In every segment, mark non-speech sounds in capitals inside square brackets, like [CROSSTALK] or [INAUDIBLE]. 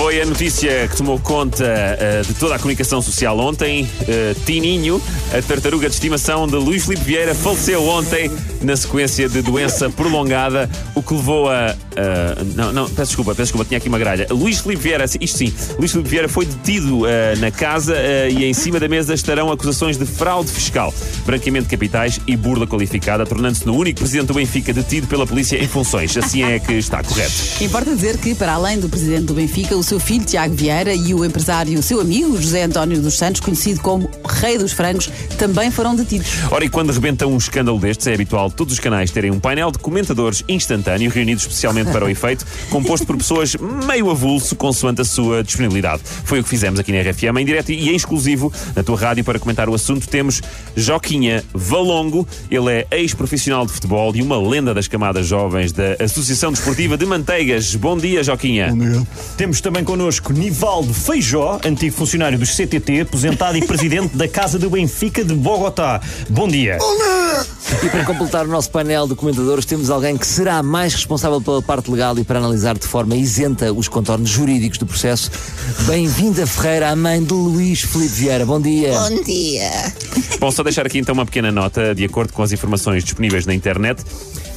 Foi a notícia que tomou conta uh, de toda a comunicação social ontem. Uh, Tininho, a tartaruga de estimação de Luís Filipe Vieira, faleceu ontem na sequência de doença prolongada, o que levou a. Uh, não, não, peço desculpa, peço desculpa, tinha aqui uma gralha. Luís Filipe Vieira, isto sim, Luís Filipe Vieira foi detido na casa e em cima da mesa estarão acusações de fraude fiscal, branqueamento de capitais e burla qualificada, tornando-se no único presidente do Benfica detido pela polícia em funções. Assim é que está correto. Importa dizer que, para além do presidente do Benfica, o seu filho Tiago Vieira e o empresário seu amigo José António dos Santos, conhecido como Rei dos Frangos, também foram detidos. Ora, e quando rebenta um escândalo destes, é habitual todos os canais terem um painel de comentadores instantâneo, reunidos especialmente para o [LAUGHS] efeito, composto por pessoas meio avulso, consoante a sua disponibilidade. Foi o que fizemos aqui na RFM, em direto e em exclusivo na tua rádio para comentar o assunto. Temos Joquinha Valongo, ele é ex-profissional de futebol e uma lenda das camadas jovens da Associação Desportiva de Manteigas. Bom dia, Joquinha. Bom dia. Temos também connosco Nivaldo Feijó, antigo funcionário dos CTT, aposentado e presidente da Casa do Benfica de Bogotá. Bom dia. E para completar o nosso painel de comentadores, temos alguém que será mais responsável pela parte legal e para analisar de forma isenta os contornos jurídicos do processo. Bem-vinda, Ferreira, a mãe de Luís Felipe Vieira. Bom dia. Bom dia. Bom, só deixar aqui então uma pequena nota, de acordo com as informações disponíveis na internet.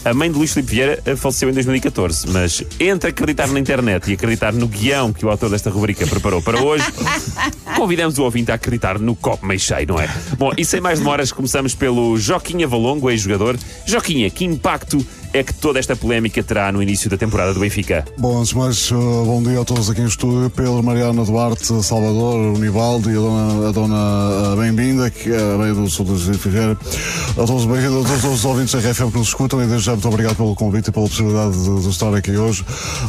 A mãe de Luís Filipe Vieira faleceu em 2014, mas entre acreditar na internet e acreditar no guião que o autor desta rubrica preparou para hoje, [LAUGHS] convidamos o ouvinte a acreditar no copo meio cheio, não é? Bom, e sem mais demoras, começamos pelo Joquinha Valongo, ex-jogador. Joquinha, que impacto é que toda esta polémica terá no início da temporada do Benfica? Bom, antes de mais, uh, bom dia a todos aqui em estúdio. Pedro, Mariana Duarte, Salvador, Univaldo e a dona, a dona uh, Bem-vinda, que é a meio do sul de Figueira. A todos bem-vindos, a todos os ouvintes da RFM que nos escutam e desde já muito obrigado pelo convite e pela possibilidade de, de estar aqui hoje.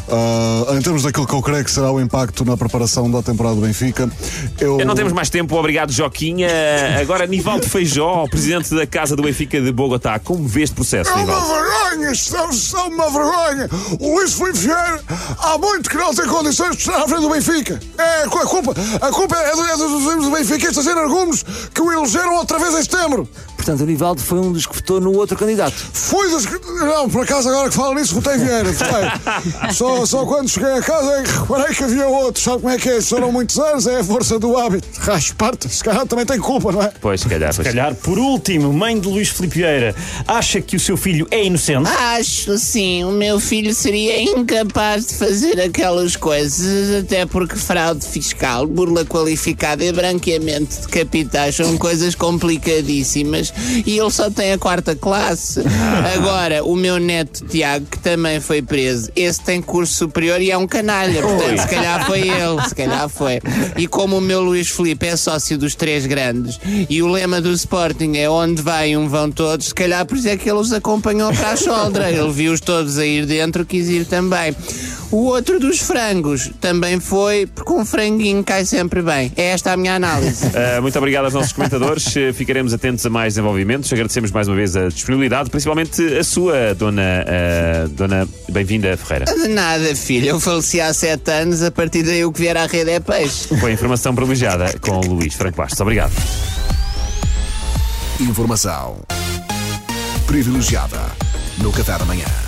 Uh, em termos daquilo que eu creio que será o impacto na preparação da temporada do Benfica, eu... Não temos mais tempo, obrigado Joquinha. Agora, Nivaldo Feijó, presidente da Casa do Benfica de Bogotá, como vê este processo, É Nivaldo? Estão, são uma vergonha. O Luís Filipe Vieira há muito que não tem condições de estar à frente do Benfica. É, a culpa, a culpa é, do, é dos do Benfica estes que o elegeram outra vez em setembro. Portanto, o Nivaldo foi um dos que votou no outro candidato. Fui dos que. Não, por acaso agora que falo nisso, votei Vieira. Votei. [LAUGHS] Só, só quando cheguei a casa é que reparei que havia outros. Sabe como é que é? Foram muitos anos, é a força do hábito. Rasparta, se calhar também tem culpa, não é? Pois, se calhar. Se Pois. calhar, por último, mãe de Luís Filipe Vieira, acha que o seu filho é inocente? Acho sim, o meu filho seria incapaz de fazer aquelas coisas, até porque fraude fiscal, burla qualificada e branqueamento de capitais são coisas complicadíssimas e ele só tem a quarta classe. Agora, o meu neto Tiago, que também foi preso, esse tem curso superior e é um canalha, portanto, se calhar foi ele, se calhar foi. E como o meu Luís Filipe é sócio dos três grandes e o lema do Sporting é onde vai um vão todos, se calhar por isso é que ele os acompanhou para a [LAUGHS] choldra. Ele viu-os todos a ir dentro, quis ir também. O outro dos frangos também foi, porque um franguinho cai sempre bem. É esta a minha análise. Uh, [LAUGHS] muito obrigado aos nossos comentadores. Uh, Ficaremos atentos a mais desenvolvimentos. Agradecemos mais uma vez a disponibilidade, principalmente a sua, dona, uh, dona Bem-vinda Ferreira. De nada, filho. Eu faleci há sete anos, a partir daí o que vier à rede é peixe. Foi a informação privilegiada com o Luís Franco Bastos. Obrigado. Informação privilegiada no Café da Manhã.